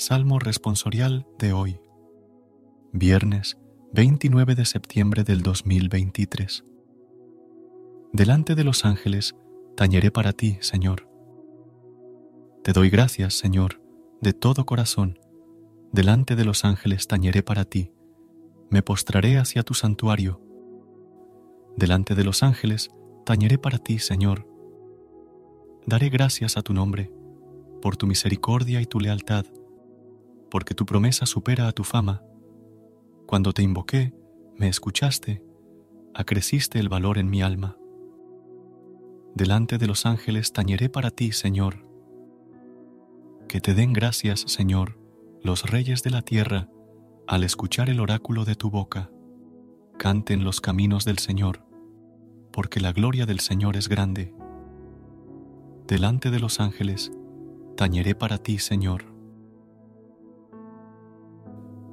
Salmo responsorial de hoy, viernes 29 de septiembre del 2023. Delante de los ángeles tañeré para ti, Señor. Te doy gracias, Señor, de todo corazón. Delante de los ángeles tañeré para ti. Me postraré hacia tu santuario. Delante de los ángeles tañeré para ti, Señor. Daré gracias a tu nombre, por tu misericordia y tu lealtad porque tu promesa supera a tu fama. Cuando te invoqué, me escuchaste, acreciste el valor en mi alma. Delante de los ángeles tañeré para ti, Señor. Que te den gracias, Señor, los reyes de la tierra, al escuchar el oráculo de tu boca. Canten los caminos del Señor, porque la gloria del Señor es grande. Delante de los ángeles, tañeré para ti, Señor.